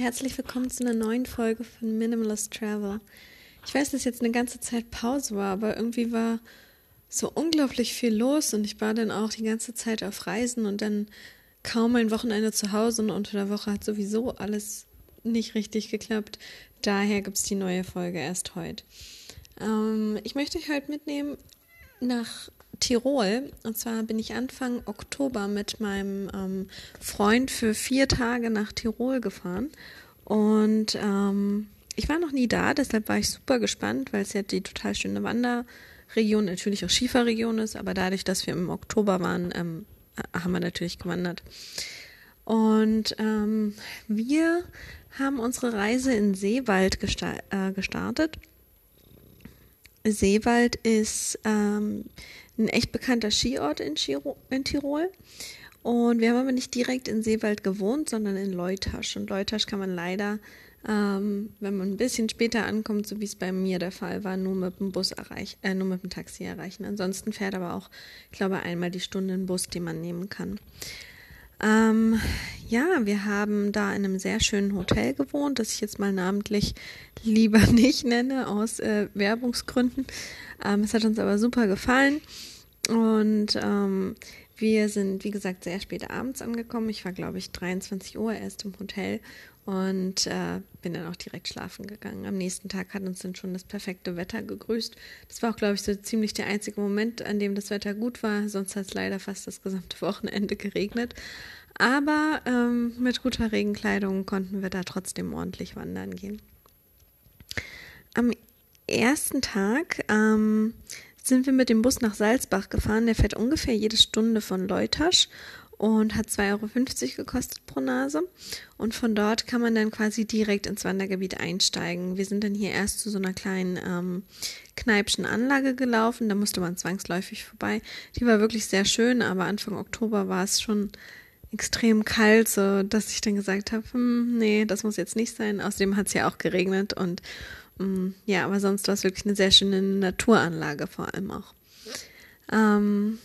herzlich willkommen zu einer neuen Folge von Minimalist Travel. Ich weiß, dass jetzt eine ganze Zeit Pause war, aber irgendwie war so unglaublich viel los und ich war dann auch die ganze Zeit auf Reisen und dann kaum ein Wochenende zu Hause und unter der Woche hat sowieso alles nicht richtig geklappt. Daher gibt es die neue Folge erst heute. Ähm, ich möchte euch heute mitnehmen nach Tirol. Und zwar bin ich Anfang Oktober mit meinem ähm, Freund für vier Tage nach Tirol gefahren. Und ähm, ich war noch nie da, deshalb war ich super gespannt, weil es ja die total schöne Wanderregion, natürlich auch Skifahrregion ist. Aber dadurch, dass wir im Oktober waren, ähm, haben wir natürlich gewandert. Und ähm, wir haben unsere Reise in Seewald äh, gestartet. Seewald ist ähm, ein echt bekannter Skiort in, Chiro in Tirol. Und wir haben aber nicht direkt in Seewald gewohnt, sondern in Leutasch. Und Leutasch kann man leider, ähm, wenn man ein bisschen später ankommt, so wie es bei mir der Fall war, nur mit dem Bus erreichen, äh, nur mit dem Taxi erreichen. Ansonsten fährt aber auch, ich glaube, einmal die Stunde ein Bus, den man nehmen kann. Ähm, ja, wir haben da in einem sehr schönen Hotel gewohnt, das ich jetzt mal namentlich lieber nicht nenne, aus äh, Werbungsgründen. Ähm, es hat uns aber super gefallen. Und ähm, wir sind, wie gesagt, sehr spät abends angekommen. Ich war, glaube ich, 23 Uhr erst im Hotel und äh, bin dann auch direkt schlafen gegangen. Am nächsten Tag hat uns dann schon das perfekte Wetter gegrüßt. Das war auch, glaube ich, so ziemlich der einzige Moment, an dem das Wetter gut war. Sonst hat es leider fast das gesamte Wochenende geregnet. Aber ähm, mit guter Regenkleidung konnten wir da trotzdem ordentlich wandern gehen. Am ersten Tag ähm, sind wir mit dem Bus nach Salzbach gefahren. Der fährt ungefähr jede Stunde von Leutasch und hat 2,50 Euro gekostet pro Nase. Und von dort kann man dann quasi direkt ins Wandergebiet einsteigen. Wir sind dann hier erst zu so einer kleinen ähm, Kneipschen Anlage gelaufen. Da musste man zwangsläufig vorbei. Die war wirklich sehr schön, aber Anfang Oktober war es schon extrem kalt, so dass ich dann gesagt habe, hm, nee, das muss jetzt nicht sein. Außerdem hat es ja auch geregnet und Mm, ja, aber sonst war es wirklich eine sehr schöne Naturanlage vor allem auch. Ähm,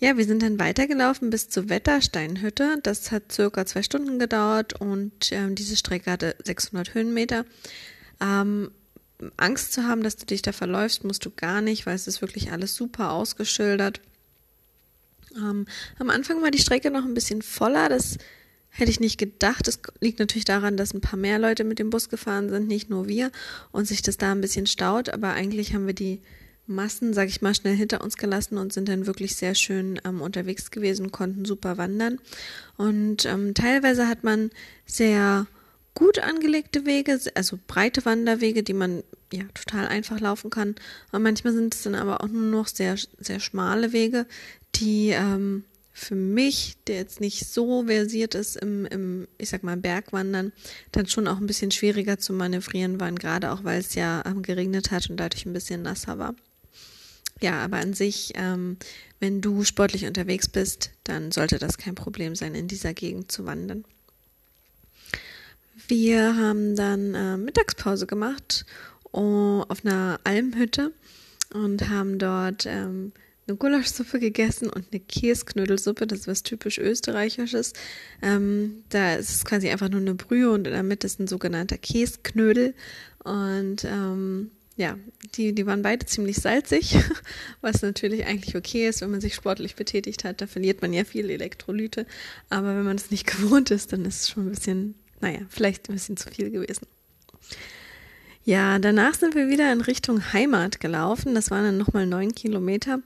ja, wir sind dann weitergelaufen bis zur Wettersteinhütte. Das hat circa zwei Stunden gedauert und ähm, diese Strecke hatte 600 Höhenmeter. Ähm, Angst zu haben, dass du dich da verläufst, musst du gar nicht, weil es ist wirklich alles super ausgeschildert. Ähm, am Anfang war die Strecke noch ein bisschen voller. Das Hätte ich nicht gedacht. Es liegt natürlich daran, dass ein paar mehr Leute mit dem Bus gefahren sind, nicht nur wir, und sich das da ein bisschen staut. Aber eigentlich haben wir die Massen, sag ich mal, schnell hinter uns gelassen und sind dann wirklich sehr schön ähm, unterwegs gewesen, konnten super wandern. Und ähm, teilweise hat man sehr gut angelegte Wege, also breite Wanderwege, die man ja total einfach laufen kann. Und manchmal sind es dann aber auch nur noch sehr, sehr schmale Wege, die ähm, für mich, der jetzt nicht so versiert ist im, im, ich sag mal, Bergwandern, dann schon auch ein bisschen schwieriger zu manövrieren waren, gerade auch weil es ja ähm, geregnet hat und dadurch ein bisschen nasser war. Ja, aber an sich, ähm, wenn du sportlich unterwegs bist, dann sollte das kein Problem sein, in dieser Gegend zu wandern. Wir haben dann äh, Mittagspause gemacht oh, auf einer Almhütte und haben dort ähm, eine Gulaschsuppe gegessen und eine Käsknödelsuppe, das ist was typisch österreichisches. Ähm, da ist es quasi einfach nur eine Brühe und in der Mitte ist ein sogenannter Käsknödel. Und ähm, ja, die, die waren beide ziemlich salzig, was natürlich eigentlich okay ist, wenn man sich sportlich betätigt hat. Da verliert man ja viel Elektrolyte. Aber wenn man es nicht gewohnt ist, dann ist es schon ein bisschen, naja, vielleicht ein bisschen zu viel gewesen. Ja, danach sind wir wieder in Richtung Heimat gelaufen. Das waren dann nochmal neun Kilometer.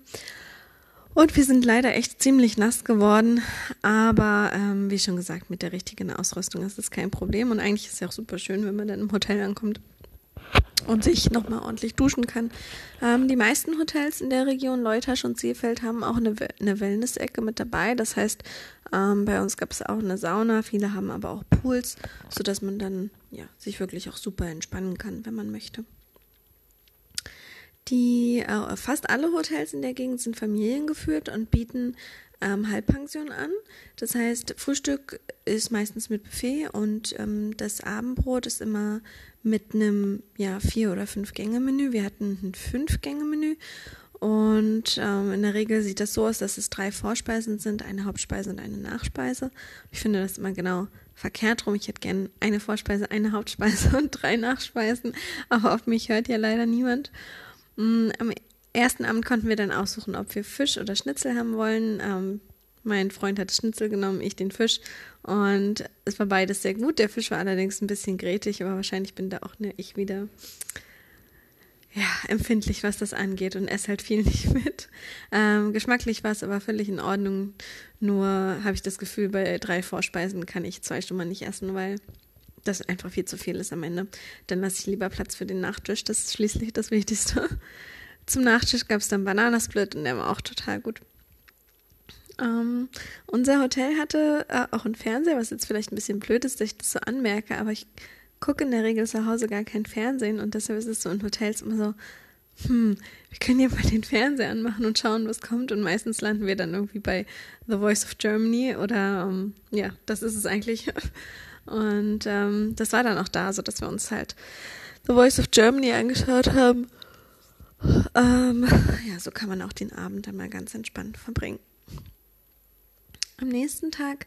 Und wir sind leider echt ziemlich nass geworden. Aber ähm, wie schon gesagt, mit der richtigen Ausrüstung ist es kein Problem. Und eigentlich ist es ja auch super schön, wenn man dann im Hotel ankommt und sich nochmal ordentlich duschen kann. Ähm, die meisten Hotels in der Region Leutasch und Seefeld haben auch eine, eine Wellness-Ecke mit dabei. Das heißt, ähm, bei uns gab es auch eine Sauna, viele haben aber auch Pools, sodass man dann ja, sich wirklich auch super entspannen kann, wenn man möchte. Die äh, fast alle Hotels in der Gegend sind familiengeführt und bieten ähm, Halbpension an. Das heißt, Frühstück ist meistens mit Buffet und ähm, das Abendbrot ist immer mit einem ja vier oder fünf Gänge Menü. Wir hatten ein fünf Gänge Menü Und ähm, in der Regel sieht das so aus, dass es drei Vorspeisen sind, eine Hauptspeise und eine Nachspeise. Ich finde das immer genau verkehrt rum. Ich hätte gerne eine Vorspeise, eine Hauptspeise und drei Nachspeisen, aber auf mich hört ja leider niemand. Mm, am ersten Abend konnten wir dann aussuchen, ob wir Fisch oder Schnitzel haben wollen. Ähm, mein Freund hat Schnitzel genommen, ich den Fisch. Und es war beides sehr gut. Der Fisch war allerdings ein bisschen grätig, aber wahrscheinlich bin da auch ne, ich wieder ja, empfindlich, was das angeht und esse halt viel nicht mit. Ähm, geschmacklich war es aber völlig in Ordnung. Nur habe ich das Gefühl, bei drei Vorspeisen kann ich zwei Stunden nicht essen, weil das einfach viel zu viel ist am Ende. Dann lasse ich lieber Platz für den Nachtisch. Das ist schließlich das Wichtigste. Zum Nachtisch gab es dann Bananasplit und der war auch total gut. Ähm, unser Hotel hatte äh, auch einen Fernseher, was jetzt vielleicht ein bisschen blöd ist, dass ich das so anmerke, aber ich gucke in der Regel zu Hause gar kein Fernsehen und deshalb ist es so in Hotels immer so, hm, wir können ja mal den Fernseher anmachen und schauen, was kommt. Und meistens landen wir dann irgendwie bei The Voice of Germany oder um, ähm, ja, das ist es eigentlich. Und ähm, das war dann auch da, so dass wir uns halt The Voice of Germany angeschaut haben. Ähm, ja, so kann man auch den Abend dann mal ganz entspannt verbringen. Am nächsten Tag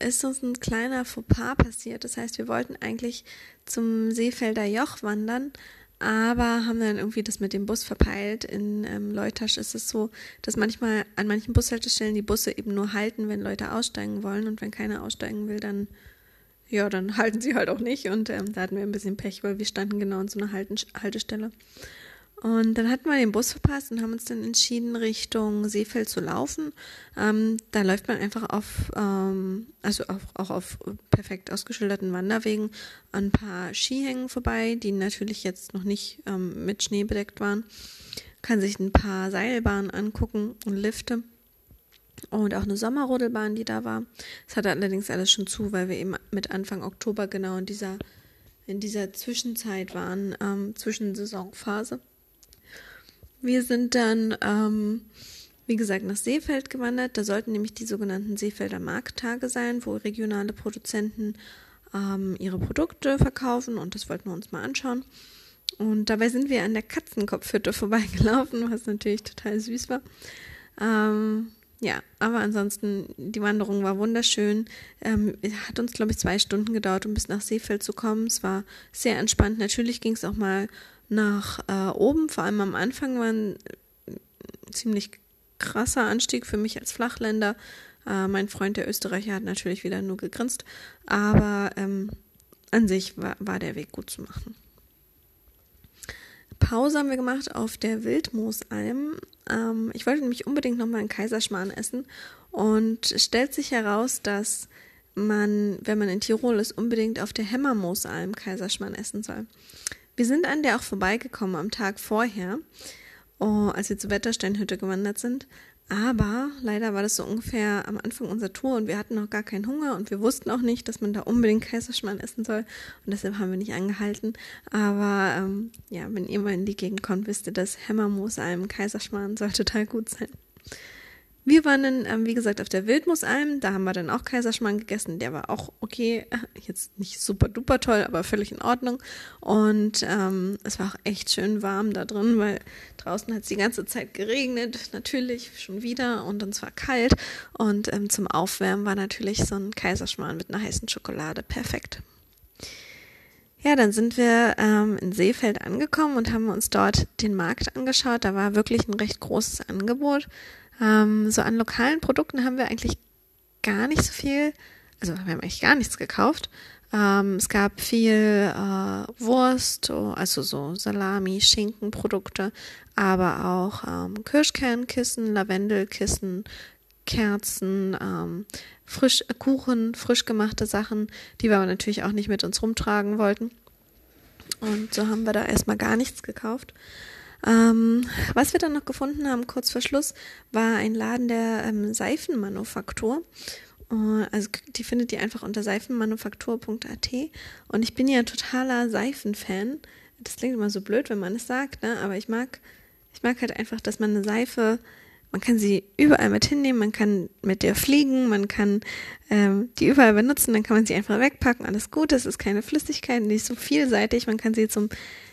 ist uns ein kleiner Fauxpas passiert. Das heißt, wir wollten eigentlich zum Seefelder Joch wandern, aber haben dann irgendwie das mit dem Bus verpeilt. In ähm, Leutasch ist es so, dass manchmal an manchen Bushaltestellen die Busse eben nur halten, wenn Leute aussteigen wollen und wenn keiner aussteigen will, dann ja, dann halten sie halt auch nicht und ähm, da hatten wir ein bisschen Pech, weil wir standen genau an so einer Haltestelle. Und dann hatten wir den Bus verpasst und haben uns dann entschieden, Richtung Seefeld zu laufen. Ähm, da läuft man einfach auf, ähm, also auf, auch auf perfekt ausgeschilderten Wanderwegen an ein paar Skihängen vorbei, die natürlich jetzt noch nicht ähm, mit Schnee bedeckt waren. Kann sich ein paar Seilbahnen angucken und Lifte. Und auch eine Sommerrodelbahn, die da war. Es hatte allerdings alles schon zu, weil wir eben mit Anfang Oktober genau in dieser, in dieser Zwischenzeit waren, ähm, Zwischensaisonphase. Wir sind dann, ähm, wie gesagt, nach Seefeld gewandert. Da sollten nämlich die sogenannten Seefelder Markttage sein, wo regionale Produzenten ähm, ihre Produkte verkaufen und das wollten wir uns mal anschauen. Und dabei sind wir an der Katzenkopfhütte vorbeigelaufen, was natürlich total süß war. Ähm, ja, aber ansonsten, die Wanderung war wunderschön. Ähm, hat uns, glaube ich, zwei Stunden gedauert, um bis nach Seefeld zu kommen. Es war sehr entspannt. Natürlich ging es auch mal nach äh, oben. Vor allem am Anfang war ein ziemlich krasser Anstieg für mich als Flachländer. Äh, mein Freund, der Österreicher, hat natürlich wieder nur gegrinst, aber ähm, an sich war, war der Weg gut zu machen. Pause haben wir gemacht auf der Wildmoosalm. Ähm, ich wollte nämlich unbedingt nochmal einen Kaiserschmarrn essen und es stellt sich heraus, dass man, wenn man in Tirol ist, unbedingt auf der Hämmermoosalm Kaiserschmarrn essen soll. Wir sind an der auch vorbeigekommen am Tag vorher, oh, als wir zur Wettersteinhütte gewandert sind. Aber leider war das so ungefähr am Anfang unserer Tour und wir hatten noch gar keinen Hunger und wir wussten auch nicht, dass man da unbedingt Kaiserschmarrn essen soll und deshalb haben wir nicht angehalten. Aber ähm, ja, wenn ihr mal in die Gegend kommt, wisst ihr, dass Hämmermoos einem Kaiserschmarrn soll total gut sein. Wir waren dann, ähm, wie gesagt, auf der Wildmusalm. Da haben wir dann auch Kaiserschmarrn gegessen. Der war auch okay. Jetzt nicht super duper toll, aber völlig in Ordnung. Und ähm, es war auch echt schön warm da drin, weil draußen hat es die ganze Zeit geregnet. Natürlich schon wieder. Und uns war kalt. Und ähm, zum Aufwärmen war natürlich so ein Kaiserschmarrn mit einer heißen Schokolade perfekt. Ja, dann sind wir ähm, in Seefeld angekommen und haben uns dort den Markt angeschaut. Da war wirklich ein recht großes Angebot. Ähm, so an lokalen Produkten haben wir eigentlich gar nicht so viel, also wir haben eigentlich gar nichts gekauft. Ähm, es gab viel äh, Wurst, oh, also so Salami, Schinkenprodukte, aber auch ähm, Kirschkernkissen, Lavendelkissen, Kerzen, ähm, frisch, Kuchen, frisch gemachte Sachen, die wir aber natürlich auch nicht mit uns rumtragen wollten. Und so haben wir da erstmal gar nichts gekauft. Ähm, was wir dann noch gefunden haben, kurz vor Schluss, war ein Laden der ähm, Seifenmanufaktur. Uh, also die findet ihr einfach unter seifenmanufaktur.at. Und ich bin ja totaler Seifenfan. Das klingt immer so blöd, wenn man es sagt, ne? aber ich mag, ich mag halt einfach, dass man eine Seife man kann sie überall mit hinnehmen, man kann mit der fliegen, man kann ähm, die überall benutzen, dann kann man sie einfach wegpacken, alles gut, es ist keine Flüssigkeit, nicht so vielseitig, man kann sie zum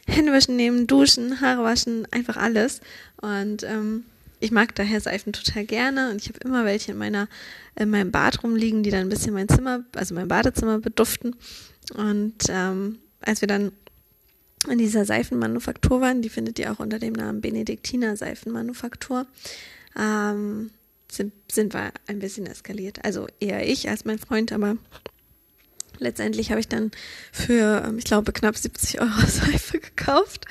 Händewaschen nehmen, duschen, Haare waschen, einfach alles. Und ähm, ich mag daher Seifen total gerne und ich habe immer welche in meiner in meinem Bad rumliegen, die dann ein bisschen mein Zimmer, also mein Badezimmer beduften. Und ähm, als wir dann in dieser Seifenmanufaktur waren, die findet ihr auch unter dem Namen Benediktiner Seifenmanufaktur, ähm, sind, sind wir ein bisschen eskaliert. Also eher ich als mein Freund, aber letztendlich habe ich dann für, ähm, ich glaube, knapp 70 Euro Seife gekauft.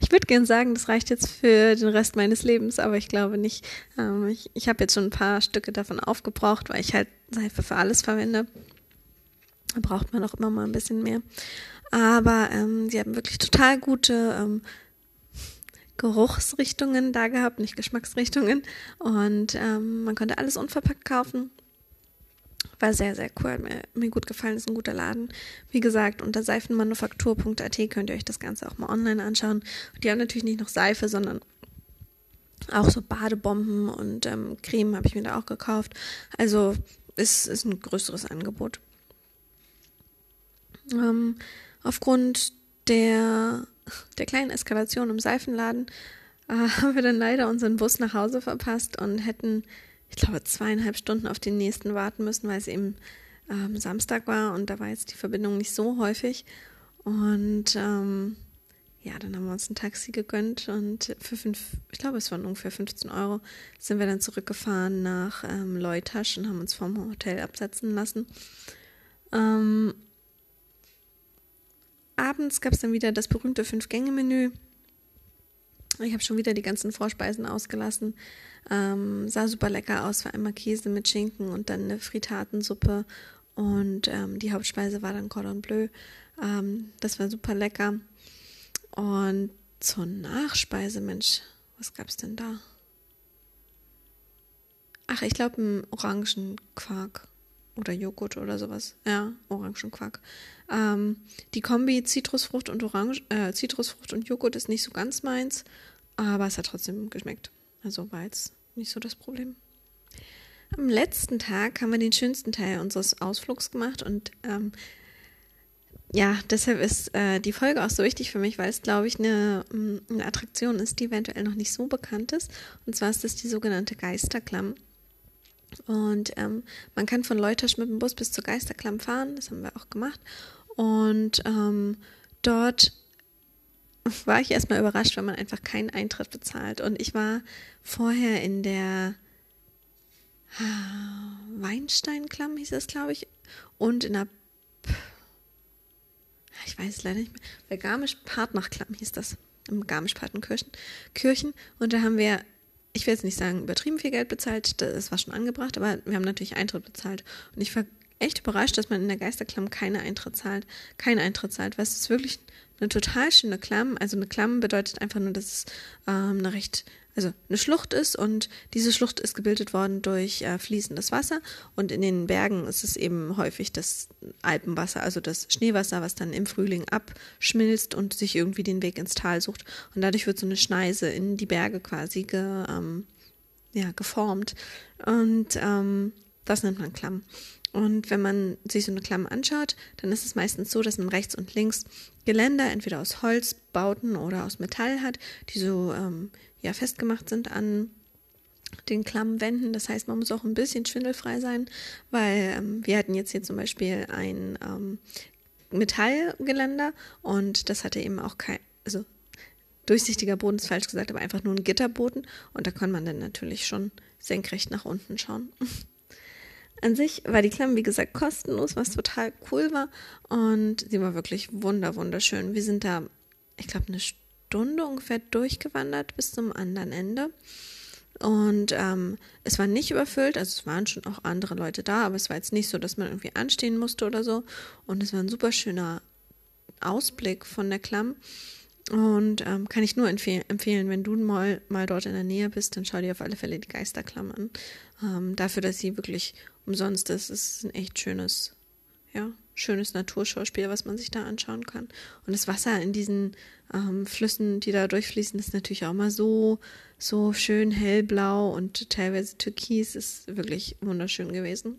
Ich würde gern sagen, das reicht jetzt für den Rest meines Lebens, aber ich glaube nicht. Ähm, ich ich habe jetzt schon ein paar Stücke davon aufgebraucht, weil ich halt Seife für alles verwende. Da braucht man auch immer mal ein bisschen mehr. Aber ähm, sie haben wirklich total gute ähm, Geruchsrichtungen da gehabt, nicht Geschmacksrichtungen. Und ähm, man konnte alles unverpackt kaufen. War sehr, sehr cool. Mir, mir gut gefallen. Ist ein guter Laden. Wie gesagt, unter seifenmanufaktur.at könnt ihr euch das Ganze auch mal online anschauen. Die haben natürlich nicht noch Seife, sondern auch so Badebomben und ähm, Creme habe ich mir da auch gekauft. Also ist, ist ein größeres Angebot. Ähm, aufgrund der, der kleinen Eskalation im Seifenladen äh, haben wir dann leider unseren Bus nach Hause verpasst und hätten, ich glaube, zweieinhalb Stunden auf den nächsten warten müssen, weil es eben ähm, Samstag war und da war jetzt die Verbindung nicht so häufig. Und ähm, ja, dann haben wir uns ein Taxi gegönnt und für fünf, ich glaube, es waren ungefähr 15 Euro, sind wir dann zurückgefahren nach ähm, Leutasch und haben uns vom Hotel absetzen lassen. Ähm, abends gab es dann wieder das berühmte Fünf-Gänge-Menü. Ich habe schon wieder die ganzen Vorspeisen ausgelassen. Ähm, sah super lecker aus, war einmal Käse mit Schinken und dann eine Fritatensuppe. Und ähm, die Hauptspeise war dann Cordon Bleu. Ähm, das war super lecker. Und zur Nachspeise, Mensch, was gab's denn da? Ach, ich glaube, einen Orangenquark oder Joghurt oder sowas. Ja, Orangenquark. Ähm, die Kombi Zitrusfrucht und Orange, äh, Zitrusfrucht und Joghurt ist nicht so ganz meins, aber es hat trotzdem geschmeckt. Also war jetzt nicht so das Problem. Am letzten Tag haben wir den schönsten Teil unseres Ausflugs gemacht und ähm, ja, deshalb ist äh, die Folge auch so wichtig für mich, weil es, glaube ich, eine, mm, eine Attraktion ist, die eventuell noch nicht so bekannt ist. Und zwar ist das die sogenannte Geisterklamm. Und ähm, man kann von Leutasch mit dem Bus bis zur Geisterklamm fahren, das haben wir auch gemacht. Und ähm, dort war ich erstmal überrascht, wenn man einfach keinen Eintritt bezahlt. Und ich war vorher in der Weinsteinklamm, hieß das, glaube ich, und in der, ich weiß es leider nicht mehr, bei Garmisch-Partnachklamm hieß das, im Garmisch-Partenkirchen. Kirchen. Und da haben wir ich will jetzt nicht sagen, übertrieben viel Geld bezahlt, das war schon angebracht, aber wir haben natürlich Eintritt bezahlt. Und ich war echt überrascht, dass man in der Geisterklamm keine Eintritt zahlt, keinen Eintritt zahlt, weil es ist wirklich eine total schöne Klamm. Also eine Klamm bedeutet einfach nur, dass es ähm, eine recht also eine Schlucht ist und diese Schlucht ist gebildet worden durch äh, fließendes Wasser. Und in den Bergen ist es eben häufig das Alpenwasser, also das Schneewasser, was dann im Frühling abschmilzt und sich irgendwie den Weg ins Tal sucht. Und dadurch wird so eine Schneise in die Berge quasi ge, ähm, ja, geformt. Und ähm, das nennt man Klamm. Und wenn man sich so eine Klamm anschaut, dann ist es meistens so, dass man rechts und links Geländer entweder aus Holzbauten oder aus Metall hat, die so ähm, ja festgemacht sind an den Klammwänden. Das heißt, man muss auch ein bisschen schwindelfrei sein, weil ähm, wir hatten jetzt hier zum Beispiel ein ähm, Metallgeländer und das hatte eben auch kein, also durchsichtiger Boden ist falsch gesagt, aber einfach nur ein Gitterboden und da kann man dann natürlich schon senkrecht nach unten schauen. An sich war die Klamm, wie gesagt, kostenlos, was total cool war und sie war wirklich wunder wunderschön. Wir sind da, ich glaube, eine Stunde Stunde ungefähr durchgewandert bis zum anderen Ende. Und ähm, es war nicht überfüllt, also es waren schon auch andere Leute da, aber es war jetzt nicht so, dass man irgendwie anstehen musste oder so. Und es war ein super schöner Ausblick von der Klamm. Und ähm, kann ich nur empfehl empfehlen, wenn du mal, mal dort in der Nähe bist, dann schau dir auf alle Fälle die Geisterklamm an. Ähm, dafür, dass sie wirklich umsonst ist, ist ein echt schönes, ja, schönes Naturschauspiel, was man sich da anschauen kann. Und das Wasser in diesen ähm, Flüssen, die da durchfließen, ist natürlich auch mal so, so schön hellblau und teilweise türkis, ist wirklich wunderschön gewesen.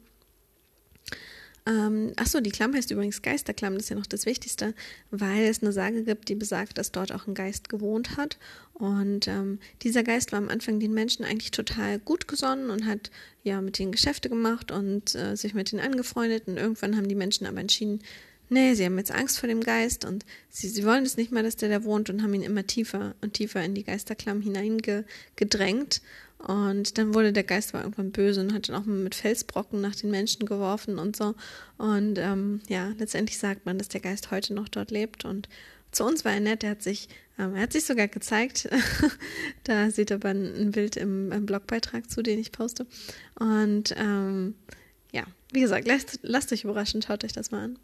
Ähm, achso, die Klamm heißt übrigens Geisterklamm, das ist ja noch das Wichtigste, weil es eine Sage gibt, die besagt, dass dort auch ein Geist gewohnt hat. Und ähm, dieser Geist war am Anfang den Menschen eigentlich total gut gesonnen und hat ja mit ihnen Geschäfte gemacht und äh, sich mit ihnen angefreundet. Und irgendwann haben die Menschen aber entschieden, nee, sie haben jetzt Angst vor dem Geist und sie, sie wollen es nicht mehr, dass der da wohnt und haben ihn immer tiefer und tiefer in die Geisterklamm hineingedrängt. Und dann wurde der Geist war irgendwann böse und hat dann auch mit Felsbrocken nach den Menschen geworfen und so. Und ähm, ja, letztendlich sagt man, dass der Geist heute noch dort lebt. Und zu uns war er nett, er hat sich, ähm, er hat sich sogar gezeigt. da seht ihr aber ein, Bild im, im, Blogbeitrag zu, den ich poste. Und ähm, ja, wie gesagt, lasst, lasst euch überraschen, schaut euch das mal an.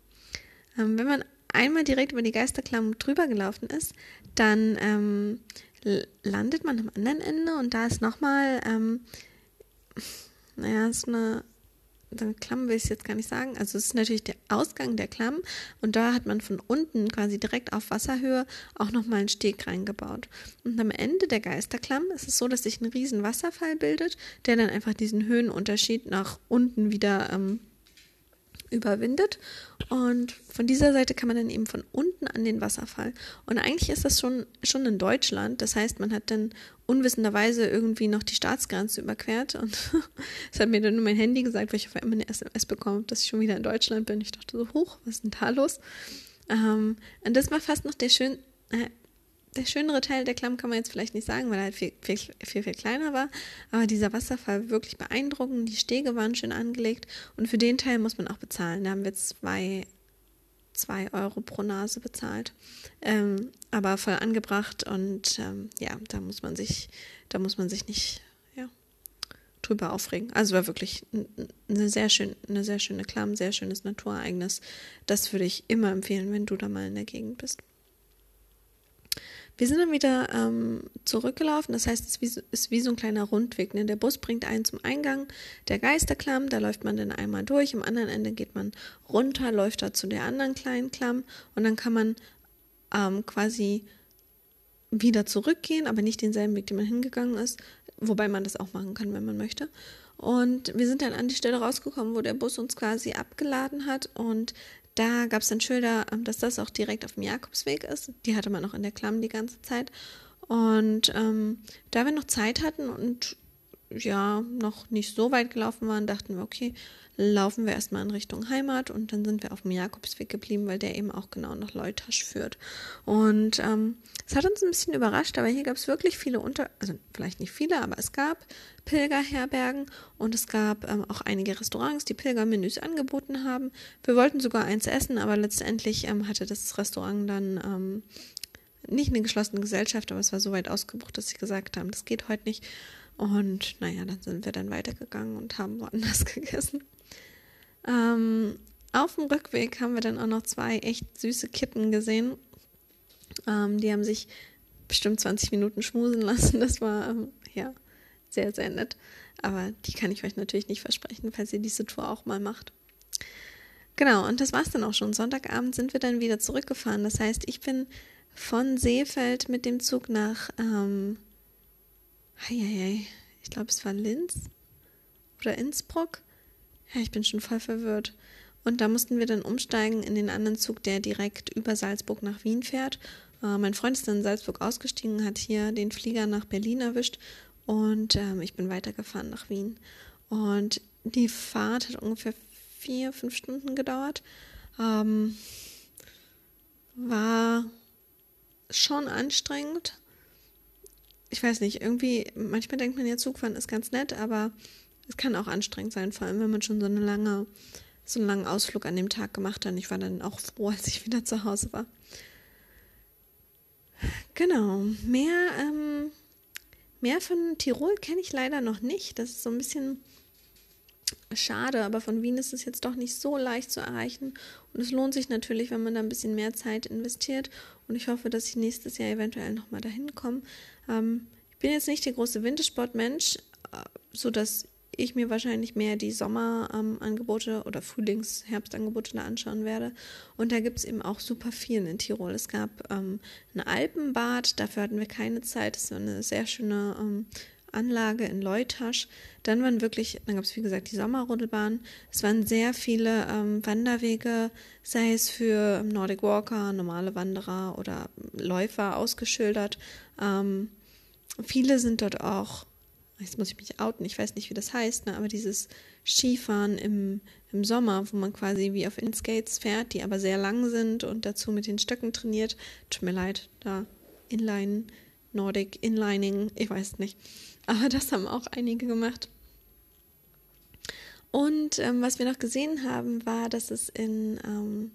Ähm, wenn man einmal direkt über die Geisterklamm drüber gelaufen ist, dann ähm, landet man am anderen Ende und da ist nochmal, ähm, naja, ist eine, eine Klamm will ich jetzt gar nicht sagen. Also es ist natürlich der Ausgang der Klamm und da hat man von unten quasi direkt auf Wasserhöhe auch nochmal einen Steg reingebaut. Und am Ende der Geisterklamm ist es so, dass sich ein riesen Wasserfall bildet, der dann einfach diesen Höhenunterschied nach unten wieder ähm, überwindet. Und von dieser Seite kann man dann eben von unten an den Wasserfall. Und eigentlich ist das schon, schon in Deutschland. Das heißt, man hat dann unwissenderweise irgendwie noch die Staatsgrenze überquert. Und das hat mir dann nur mein Handy gesagt, weil ich auf einmal eine SMS bekomme, dass ich schon wieder in Deutschland bin. Ich dachte so, hoch, was ist denn da los? Ähm, und das war fast noch der schön, äh, der schönere Teil der Klamm kann man jetzt vielleicht nicht sagen, weil er halt viel, viel, viel, viel kleiner war. Aber dieser Wasserfall wirklich beeindruckend. Die Stege waren schön angelegt. Und für den Teil muss man auch bezahlen. Da haben wir zwei, zwei Euro pro Nase bezahlt. Ähm, aber voll angebracht. Und ähm, ja, da muss man sich, da muss man sich nicht ja, drüber aufregen. Also war wirklich eine sehr, schön, eine sehr schöne Klamm, sehr schönes Naturereignis. Das würde ich immer empfehlen, wenn du da mal in der Gegend bist. Wir sind dann wieder ähm, zurückgelaufen, das heißt, es ist wie, ist wie so ein kleiner Rundweg. Ne? Der Bus bringt einen zum Eingang der Geisterklamm, da läuft man dann einmal durch, am anderen Ende geht man runter, läuft da zu der anderen kleinen Klamm und dann kann man ähm, quasi wieder zurückgehen, aber nicht denselben Weg, den man hingegangen ist, wobei man das auch machen kann, wenn man möchte. Und wir sind dann an die Stelle rausgekommen, wo der Bus uns quasi abgeladen hat und da gab es dann Schilder, ähm, dass das auch direkt auf dem Jakobsweg ist. Die hatte man noch in der Klamm die ganze Zeit. Und ähm, da wir noch Zeit hatten und ja, noch nicht so weit gelaufen waren, dachten wir, okay, laufen wir erstmal in Richtung Heimat und dann sind wir auf dem Jakobsweg geblieben, weil der eben auch genau nach Leutasch führt. Und ähm, es hat uns ein bisschen überrascht, aber hier gab es wirklich viele Unter, also vielleicht nicht viele, aber es gab Pilgerherbergen und es gab ähm, auch einige Restaurants, die Pilgermenüs angeboten haben. Wir wollten sogar eins essen, aber letztendlich ähm, hatte das Restaurant dann ähm, nicht eine geschlossene Gesellschaft, aber es war so weit ausgebucht, dass sie gesagt haben, das geht heute nicht. Und naja, dann sind wir dann weitergegangen und haben woanders gegessen. Ähm, auf dem Rückweg haben wir dann auch noch zwei echt süße Kitten gesehen. Ähm, die haben sich bestimmt 20 Minuten schmusen lassen. Das war ähm, ja sehr, sehr nett. Aber die kann ich euch natürlich nicht versprechen, falls ihr diese Tour auch mal macht. Genau, und das war's dann auch schon. Sonntagabend sind wir dann wieder zurückgefahren. Das heißt, ich bin von Seefeld mit dem Zug nach, ähm, ich glaube, es war Linz oder Innsbruck ja, ich bin schon voll verwirrt. Und da mussten wir dann umsteigen in den anderen Zug, der direkt über Salzburg nach Wien fährt. Äh, mein Freund ist dann in Salzburg ausgestiegen, hat hier den Flieger nach Berlin erwischt und ähm, ich bin weitergefahren nach Wien. Und die Fahrt hat ungefähr vier, fünf Stunden gedauert. Ähm, war schon anstrengend. Ich weiß nicht, irgendwie, manchmal denkt man ja, Zugfahren ist ganz nett, aber es kann auch anstrengend sein, vor allem wenn man schon so eine lange, so einen langen Ausflug an dem Tag gemacht hat. Ich war dann auch froh, als ich wieder zu Hause war. Genau, mehr, ähm, mehr von Tirol kenne ich leider noch nicht. Das ist so ein bisschen schade, aber von Wien ist es jetzt doch nicht so leicht zu erreichen. Und es lohnt sich natürlich, wenn man da ein bisschen mehr Zeit investiert. Und ich hoffe, dass ich nächstes Jahr eventuell nochmal dahin komme. Ähm, ich bin jetzt nicht der große Wintersportmensch, äh, sodass ich mir wahrscheinlich mehr die Sommerangebote ähm, oder Frühlings-, Herbstangebote da anschauen werde. Und da gibt es eben auch super viel in Tirol. Es gab ähm, ein Alpenbad, dafür hatten wir keine Zeit. Das war eine sehr schöne ähm, Anlage in Leutasch. Dann waren wirklich, dann gab es wie gesagt die Sommerrodelbahn. Es waren sehr viele ähm, Wanderwege, sei es für Nordic Walker, normale Wanderer oder Läufer ausgeschildert. Ähm, viele sind dort auch, jetzt muss ich mich outen, ich weiß nicht, wie das heißt, ne, aber dieses Skifahren im, im Sommer, wo man quasi wie auf Inskates fährt, die aber sehr lang sind und dazu mit den Stöcken trainiert. Tut mir leid, da Inline, Nordic, Inlining, ich weiß nicht. Aber das haben auch einige gemacht. Und ähm, was wir noch gesehen haben, war, dass es in, ähm,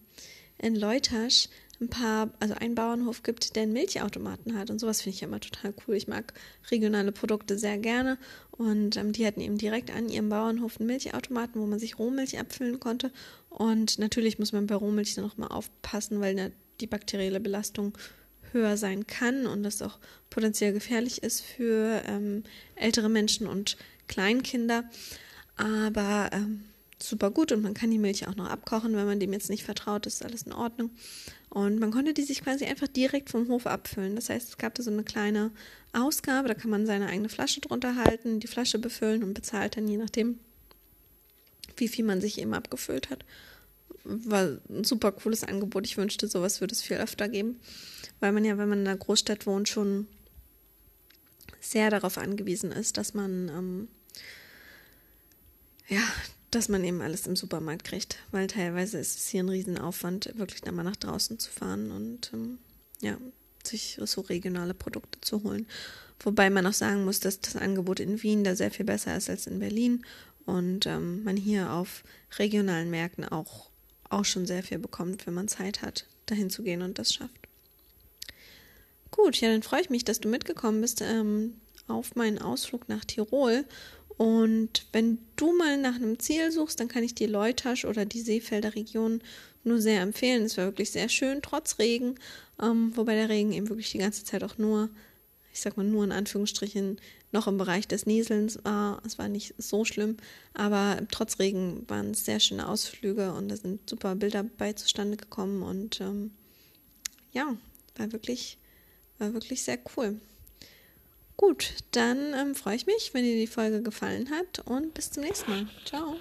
in Leutasch ein paar, also einen Bauernhof gibt, der einen Milchautomaten hat. Und sowas finde ich ja immer total cool. Ich mag regionale Produkte sehr gerne. Und ähm, die hatten eben direkt an ihrem Bauernhof einen Milchautomaten, wo man sich Rohmilch abfüllen konnte. Und natürlich muss man bei Rohmilch dann auch mal aufpassen, weil ne, die bakterielle Belastung höher sein kann und das auch potenziell gefährlich ist für ähm, ältere Menschen und Kleinkinder. Aber ähm, super gut und man kann die Milch auch noch abkochen, wenn man dem jetzt nicht vertraut, ist alles in Ordnung. Und man konnte die sich quasi einfach direkt vom Hof abfüllen. Das heißt, es gab da so eine kleine Ausgabe, da kann man seine eigene Flasche drunter halten, die Flasche befüllen und bezahlt dann je nachdem, wie viel man sich eben abgefüllt hat. War ein super cooles Angebot. Ich wünschte, sowas würde es viel öfter geben weil man ja, wenn man in einer Großstadt wohnt, schon sehr darauf angewiesen ist, dass man ähm, ja, dass man eben alles im Supermarkt kriegt, weil teilweise ist es hier ein Riesenaufwand, wirklich dann mal nach draußen zu fahren und ähm, ja, sich so regionale Produkte zu holen. Wobei man auch sagen muss, dass das Angebot in Wien da sehr viel besser ist als in Berlin und ähm, man hier auf regionalen Märkten auch, auch schon sehr viel bekommt, wenn man Zeit hat, dahin zu gehen und das schafft. Gut, ja, dann freue ich mich, dass du mitgekommen bist ähm, auf meinen Ausflug nach Tirol. Und wenn du mal nach einem Ziel suchst, dann kann ich dir Leutasch oder die Seefelder Region nur sehr empfehlen. Es war wirklich sehr schön, trotz Regen, ähm, wobei der Regen eben wirklich die ganze Zeit auch nur, ich sag mal nur in Anführungsstrichen, noch im Bereich des Nieselns war. Es war nicht so schlimm, aber trotz Regen waren es sehr schöne Ausflüge und da sind super Bilder bei zustande gekommen und ähm, ja, war wirklich war wirklich sehr cool. Gut, dann ähm, freue ich mich, wenn dir die Folge gefallen hat und bis zum nächsten Mal. Ciao.